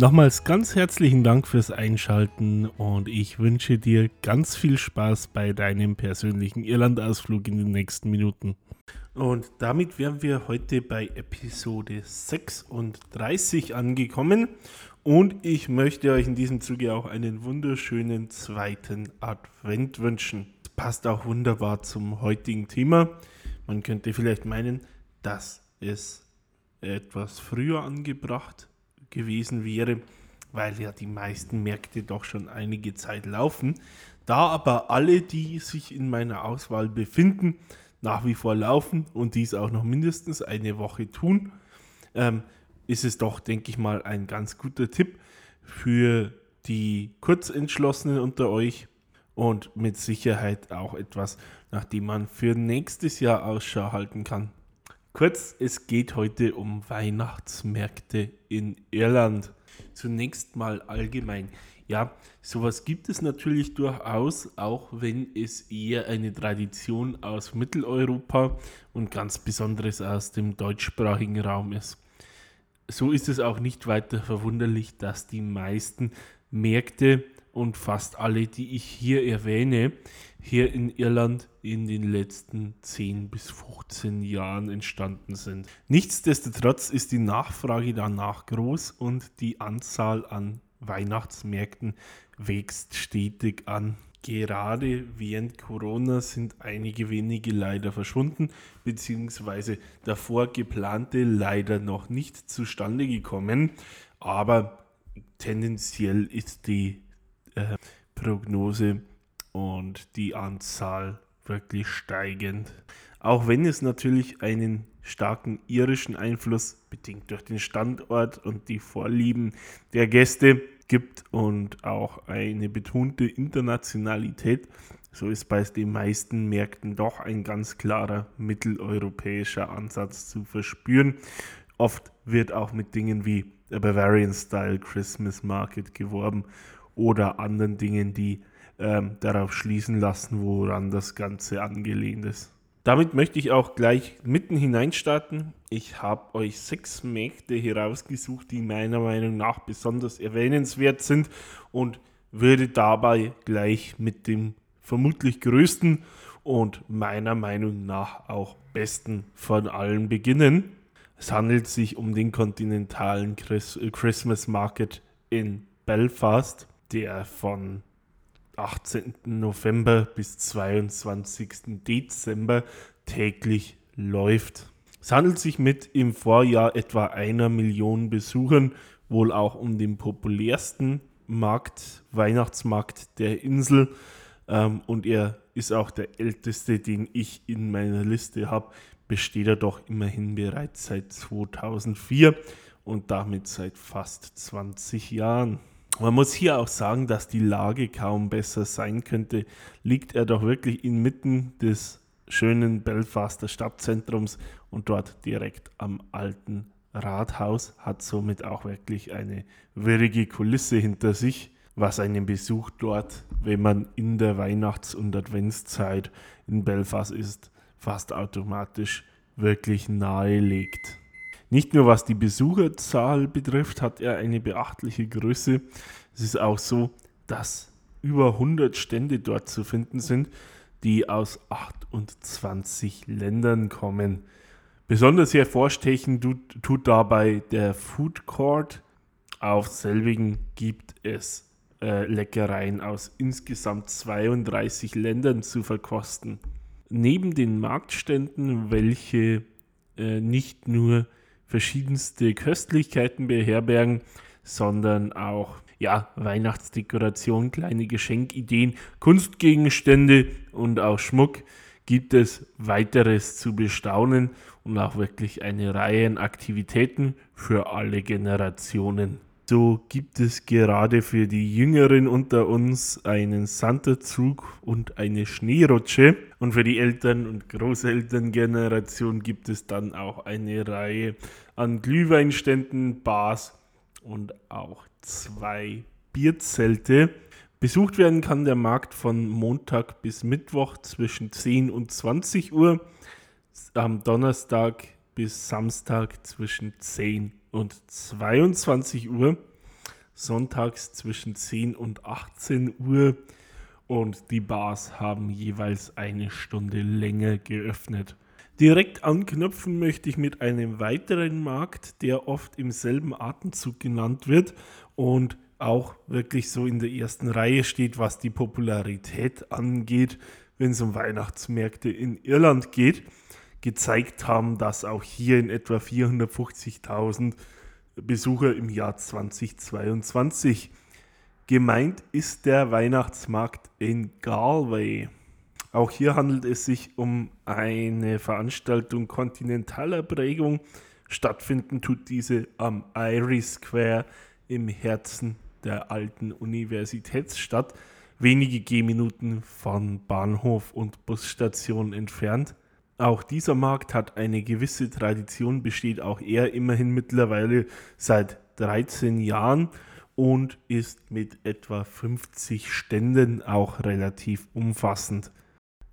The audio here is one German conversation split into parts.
Nochmals ganz herzlichen Dank fürs Einschalten und ich wünsche dir ganz viel Spaß bei deinem persönlichen Irlandausflug in den nächsten Minuten. Und damit wären wir heute bei Episode 36 angekommen und ich möchte euch in diesem Zuge auch einen wunderschönen zweiten Advent wünschen. Das passt auch wunderbar zum heutigen Thema. Man könnte vielleicht meinen, dass es etwas früher angebracht gewesen wäre, weil ja die meisten Märkte doch schon einige Zeit laufen. Da aber alle, die sich in meiner Auswahl befinden, nach wie vor laufen und dies auch noch mindestens eine Woche tun, ähm, ist es doch, denke ich mal, ein ganz guter Tipp für die Kurzentschlossenen unter euch und mit Sicherheit auch etwas, nach dem man für nächstes Jahr Ausschau halten kann. Kurz, es geht heute um Weihnachtsmärkte in Irland. Zunächst mal allgemein. Ja, sowas gibt es natürlich durchaus, auch wenn es eher eine Tradition aus Mitteleuropa und ganz besonderes aus dem deutschsprachigen Raum ist. So ist es auch nicht weiter verwunderlich, dass die meisten Märkte und fast alle, die ich hier erwähne, hier in Irland in den letzten 10 bis 15 Jahren entstanden sind. Nichtsdestotrotz ist die Nachfrage danach groß und die Anzahl an Weihnachtsmärkten wächst stetig an. Gerade während Corona sind einige wenige leider verschwunden, beziehungsweise davor geplante leider noch nicht zustande gekommen. Aber tendenziell ist die Prognose und die Anzahl wirklich steigend. Auch wenn es natürlich einen starken irischen Einfluss, bedingt durch den Standort und die Vorlieben der Gäste, gibt und auch eine betonte Internationalität, so ist bei den meisten Märkten doch ein ganz klarer mitteleuropäischer Ansatz zu verspüren. Oft wird auch mit Dingen wie der Bavarian Style Christmas Market geworben oder anderen Dingen, die ähm, darauf schließen lassen, woran das Ganze angelehnt ist. Damit möchte ich auch gleich mitten hineinstarten. Ich habe euch sechs Märkte herausgesucht, die meiner Meinung nach besonders erwähnenswert sind und würde dabei gleich mit dem vermutlich größten und meiner Meinung nach auch besten von allen beginnen. Es handelt sich um den kontinentalen Christmas Market in Belfast, der von 18. November bis 22. Dezember täglich läuft. Es handelt sich mit im Vorjahr etwa einer Million Besuchern wohl auch um den populärsten Markt, Weihnachtsmarkt der Insel. Ähm, und er ist auch der älteste, den ich in meiner Liste habe. Besteht er doch immerhin bereits seit 2004 und damit seit fast 20 Jahren. Man muss hier auch sagen, dass die Lage kaum besser sein könnte. Liegt er doch wirklich inmitten des schönen Belfaster Stadtzentrums und dort direkt am alten Rathaus, hat somit auch wirklich eine würdige Kulisse hinter sich, was einen Besuch dort, wenn man in der Weihnachts- und Adventszeit in Belfast ist, fast automatisch wirklich nahelegt. Nicht nur was die Besucherzahl betrifft, hat er eine beachtliche Größe. Es ist auch so, dass über 100 Stände dort zu finden sind, die aus 28 Ländern kommen. Besonders hervorstechen tut, dabei der Food Court. Auf selbigen gibt es äh, Leckereien aus insgesamt 32 Ländern zu verkosten. Neben den Marktständen, welche äh, nicht nur verschiedenste Köstlichkeiten beherbergen, sondern auch ja, Weihnachtsdekoration, kleine Geschenkideen, Kunstgegenstände und auch Schmuck gibt es weiteres zu bestaunen und auch wirklich eine Reihe an Aktivitäten für alle Generationen. Facto gibt es gerade für die Jüngeren unter uns einen Santa-Zug und eine Schneerutsche. Und für die Eltern- und Großelterngeneration gibt es dann auch eine Reihe an Glühweinständen, Bars und auch zwei Bierzelte. Besucht werden kann der Markt von Montag bis Mittwoch zwischen 10 und 20 Uhr, am Donnerstag bis Samstag zwischen 10 und 22 Uhr, sonntags zwischen 10 und 18 Uhr und die Bars haben jeweils eine Stunde länger geöffnet. Direkt anknüpfen möchte ich mit einem weiteren Markt, der oft im selben Atemzug genannt wird und auch wirklich so in der ersten Reihe steht, was die Popularität angeht, wenn es um Weihnachtsmärkte in Irland geht, gezeigt haben, dass auch hier in etwa 450.000 Besucher im Jahr 2022 gemeint ist der Weihnachtsmarkt in Galway. Auch hier handelt es sich um eine Veranstaltung kontinentaler Prägung. Stattfinden tut diese am Irish Square im Herzen der alten Universitätsstadt, wenige Gehminuten von Bahnhof und Busstation entfernt. Auch dieser Markt hat eine gewisse Tradition, besteht auch er immerhin mittlerweile seit 13 Jahren und ist mit etwa 50 Ständen auch relativ umfassend.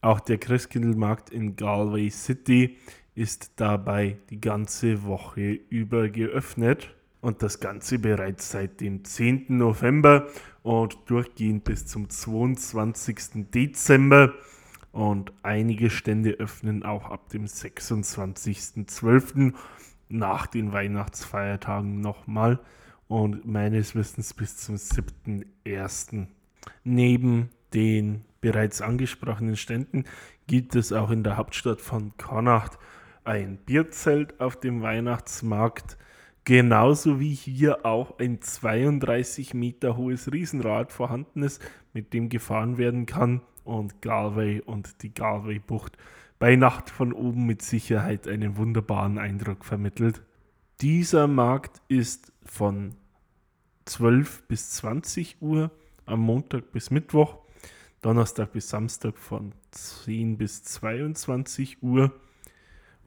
Auch der Christkindlmarkt in Galway City ist dabei die ganze Woche über geöffnet und das Ganze bereits seit dem 10. November und durchgehend bis zum 22. Dezember. Und einige Stände öffnen auch ab dem 26.12. nach den Weihnachtsfeiertagen nochmal und meines Wissens bis zum 7.1. Neben den bereits angesprochenen Ständen gibt es auch in der Hauptstadt von Connacht ein Bierzelt auf dem Weihnachtsmarkt Genauso wie hier auch ein 32 Meter hohes Riesenrad vorhanden ist, mit dem gefahren werden kann und Galway und die Galway-Bucht bei Nacht von oben mit Sicherheit einen wunderbaren Eindruck vermittelt. Dieser Markt ist von 12 bis 20 Uhr am Montag bis Mittwoch, Donnerstag bis Samstag von 10 bis 22 Uhr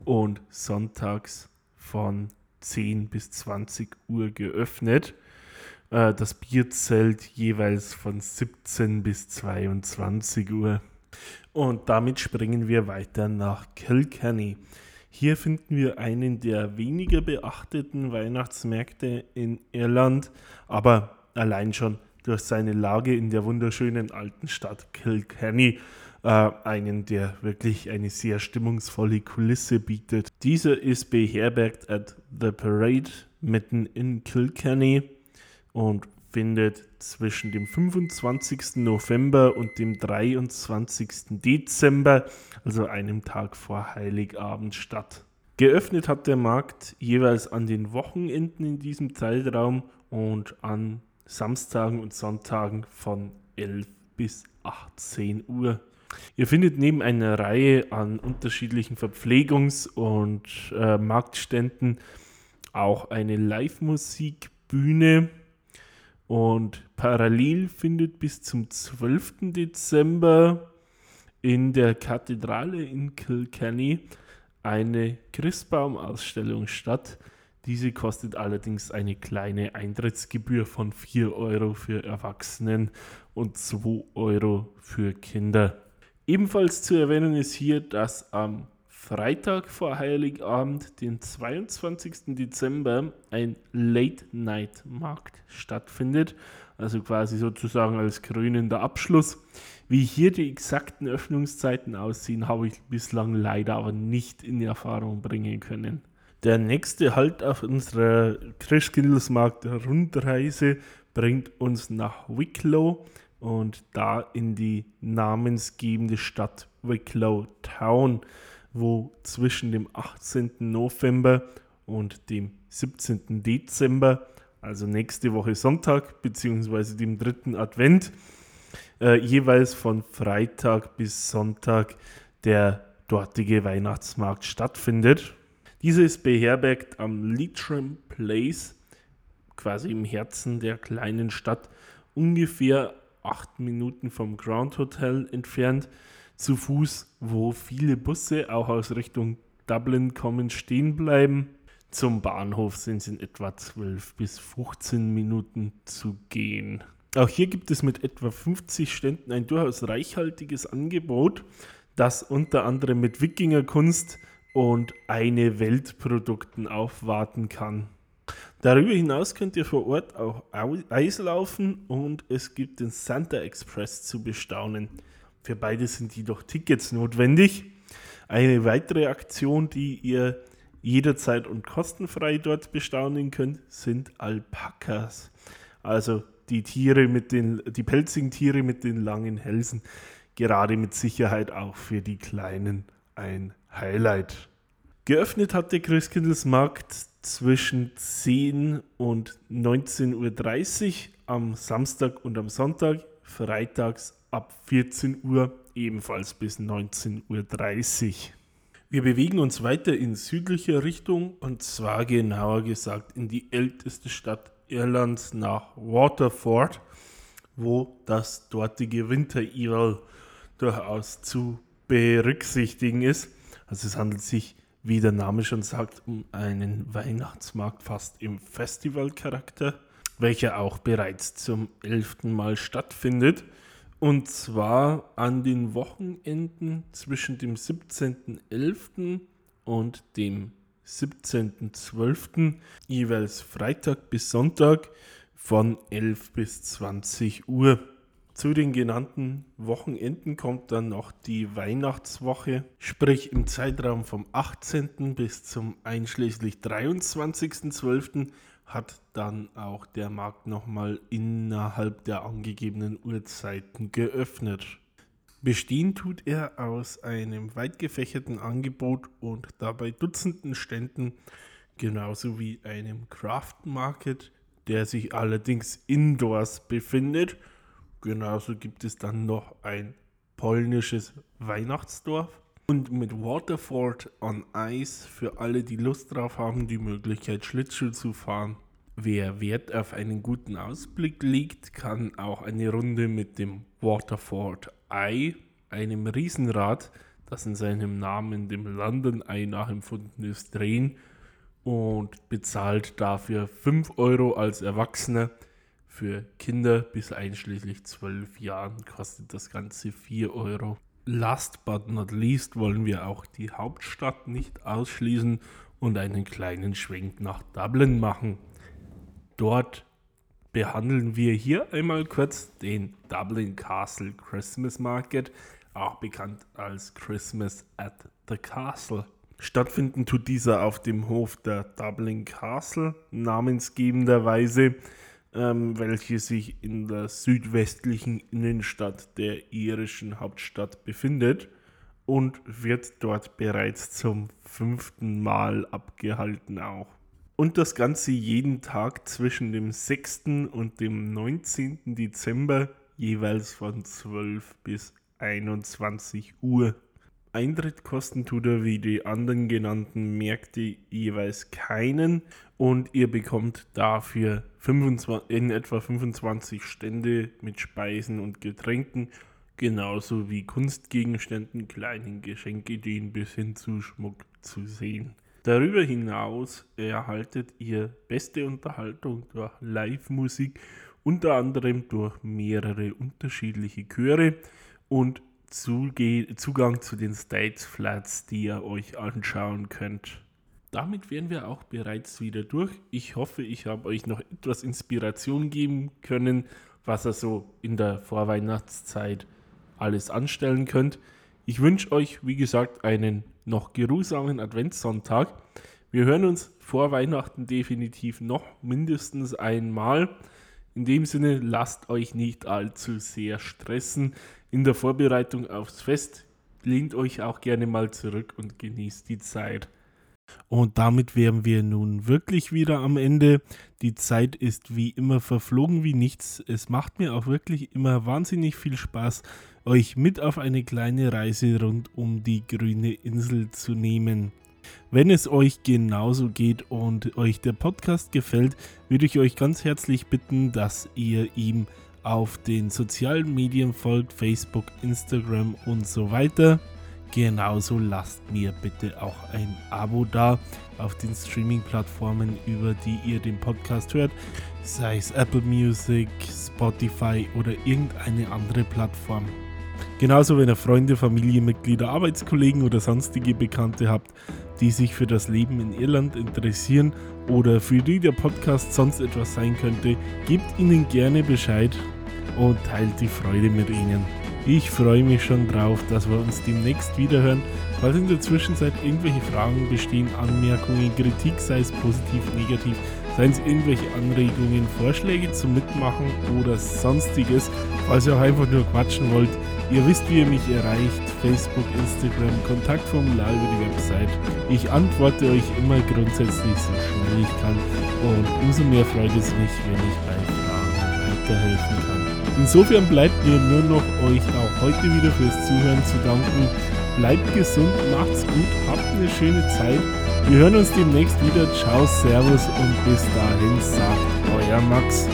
und sonntags von 10 bis 20 Uhr geöffnet. Äh, das Bierzelt jeweils von 17 bis 22 Uhr. Und damit springen wir weiter nach Kilkenny. Hier finden wir einen der weniger beachteten Weihnachtsmärkte in Irland, aber allein schon durch seine Lage in der wunderschönen alten Stadt Kilkenny äh, einen, der wirklich eine sehr stimmungsvolle Kulisse bietet. Dieser ist beherbergt at The Parade mitten in Kilkenny und findet zwischen dem 25. November und dem 23. Dezember, also einem Tag vor Heiligabend, statt. Geöffnet hat der Markt jeweils an den Wochenenden in diesem Zeitraum und an Samstagen und Sonntagen von 11 bis 18 Uhr. Ihr findet neben einer Reihe an unterschiedlichen Verpflegungs- und äh, Marktständen auch eine Live-Musikbühne und parallel findet bis zum 12. Dezember in der Kathedrale in Kilkenny eine Christbaumausstellung statt. Diese kostet allerdings eine kleine Eintrittsgebühr von 4 Euro für Erwachsenen und 2 Euro für Kinder. Ebenfalls zu erwähnen ist hier, dass am Freitag vor Heiligabend, den 22. Dezember, ein Late-Night-Markt stattfindet. Also quasi sozusagen als krönender Abschluss. Wie hier die exakten Öffnungszeiten aussehen, habe ich bislang leider aber nicht in Erfahrung bringen können. Der nächste Halt auf unserer Christkindlesmarkt Rundreise bringt uns nach Wicklow und da in die namensgebende Stadt Wicklow Town, wo zwischen dem 18. November und dem 17. Dezember, also nächste Woche Sonntag, beziehungsweise dem dritten Advent, äh, jeweils von Freitag bis Sonntag der dortige Weihnachtsmarkt stattfindet. Dieser ist beherbergt am Leitrim Place quasi im Herzen der kleinen Stadt, ungefähr acht Minuten vom Grand Hotel entfernt, zu Fuß, wo viele Busse auch aus Richtung Dublin kommen, stehen bleiben. Zum Bahnhof sind es in etwa 12 bis 15 Minuten zu gehen. Auch hier gibt es mit etwa 50 Ständen ein durchaus reichhaltiges Angebot, das unter anderem mit Wikingerkunst und eine Weltprodukten aufwarten kann. Darüber hinaus könnt ihr vor Ort auch Eislaufen und es gibt den Santa Express zu bestaunen. Für beide sind jedoch Tickets notwendig. Eine weitere Aktion, die ihr jederzeit und kostenfrei dort bestaunen könnt, sind Alpakas. Also die Tiere mit den, die pelzigen Tiere mit den langen Hälsen. Gerade mit Sicherheit auch für die Kleinen ein Highlight. Geöffnet hat der Christkindlesmarkt zwischen 10 und 19.30 Uhr am Samstag und am Sonntag, freitags ab 14 Uhr ebenfalls bis 19.30 Uhr. Wir bewegen uns weiter in südlicher Richtung und zwar genauer gesagt in die älteste Stadt Irlands nach Waterford, wo das dortige Winter Evil durchaus zu berücksichtigen ist. Also es handelt sich, wie der Name schon sagt, um einen Weihnachtsmarkt fast im Festivalcharakter, welcher auch bereits zum elften Mal stattfindet. Und zwar an den Wochenenden zwischen dem 17.11. und dem 17.12. jeweils Freitag bis Sonntag von 11 bis 20 Uhr. Zu den genannten Wochenenden kommt dann noch die Weihnachtswoche, sprich im Zeitraum vom 18. bis zum einschließlich 23.12 hat dann auch der Markt nochmal innerhalb der angegebenen Uhrzeiten geöffnet. Bestehen tut er aus einem weit gefächerten Angebot und dabei Dutzenden Ständen, genauso wie einem Craft Market, der sich allerdings indoors befindet. Genauso gibt es dann noch ein polnisches Weihnachtsdorf und mit Waterford on Ice für alle, die Lust drauf haben, die Möglichkeit Schlittschuh zu fahren. Wer Wert auf einen guten Ausblick legt, kann auch eine Runde mit dem Waterford Eye, einem Riesenrad, das in seinem Namen dem London Eye nachempfunden ist, drehen und bezahlt dafür 5 Euro als Erwachsener. Für Kinder bis einschließlich 12 Jahren kostet das Ganze 4 Euro. Last but not least wollen wir auch die Hauptstadt nicht ausschließen und einen kleinen Schwenk nach Dublin machen. Dort behandeln wir hier einmal kurz den Dublin Castle Christmas Market, auch bekannt als Christmas at the Castle. Stattfinden tut dieser auf dem Hof der Dublin Castle, namensgebenderweise ähm, welche sich in der südwestlichen Innenstadt der irischen Hauptstadt befindet und wird dort bereits zum fünften Mal abgehalten auch. Und das Ganze jeden Tag zwischen dem 6. und dem 19. Dezember jeweils von 12 bis 21 Uhr. Eintrittkosten tut er wie die anderen genannten Märkte jeweils keinen und ihr bekommt dafür 25, in etwa 25 Stände mit Speisen und Getränken, genauso wie Kunstgegenständen, kleinen Geschenkideen bis hin zu Schmuck zu sehen. Darüber hinaus erhaltet ihr beste Unterhaltung durch Live-Musik, unter anderem durch mehrere unterschiedliche Chöre und Zuge Zugang zu den Stage Flats, die ihr euch anschauen könnt. Damit wären wir auch bereits wieder durch. Ich hoffe, ich habe euch noch etwas Inspiration geben können, was ihr so in der Vorweihnachtszeit alles anstellen könnt. Ich wünsche euch, wie gesagt, einen noch geruhsamen Adventssonntag. Wir hören uns vor Weihnachten definitiv noch mindestens einmal. In dem Sinne, lasst euch nicht allzu sehr stressen in der Vorbereitung aufs Fest. Lehnt euch auch gerne mal zurück und genießt die Zeit. Und damit wären wir nun wirklich wieder am Ende. Die Zeit ist wie immer verflogen wie nichts. Es macht mir auch wirklich immer wahnsinnig viel Spaß, euch mit auf eine kleine Reise rund um die grüne Insel zu nehmen. Wenn es euch genauso geht und euch der Podcast gefällt, würde ich euch ganz herzlich bitten, dass ihr ihm auf den sozialen Medien folgt, Facebook, Instagram und so weiter. Genauso lasst mir bitte auch ein Abo da auf den Streaming-Plattformen, über die ihr den Podcast hört, sei es Apple Music, Spotify oder irgendeine andere Plattform. Genauso, wenn ihr Freunde, Familienmitglieder, Arbeitskollegen oder sonstige Bekannte habt, die sich für das Leben in Irland interessieren oder für die der Podcast sonst etwas sein könnte, gebt ihnen gerne Bescheid und teilt die Freude mit ihnen. Ich freue mich schon drauf, dass wir uns demnächst wiederhören. Falls in der Zwischenzeit irgendwelche Fragen bestehen, Anmerkungen, Kritik, sei es positiv, negativ, seien es irgendwelche Anregungen, Vorschläge zum Mitmachen oder sonstiges, falls ihr auch einfach nur quatschen wollt, ihr wisst, wie ihr mich erreicht, Facebook, Instagram, Kontaktformular über die Website. Ich antworte euch immer grundsätzlich so schnell ich kann und umso mehr freut es mich, wenn ich bei Fragen weiterhelfen kann. Insofern bleibt mir nur noch euch auch heute wieder fürs Zuhören zu danken. Bleibt gesund, macht's gut, habt eine schöne Zeit. Wir hören uns demnächst wieder. Ciao, Servus und bis dahin sagt euer Max.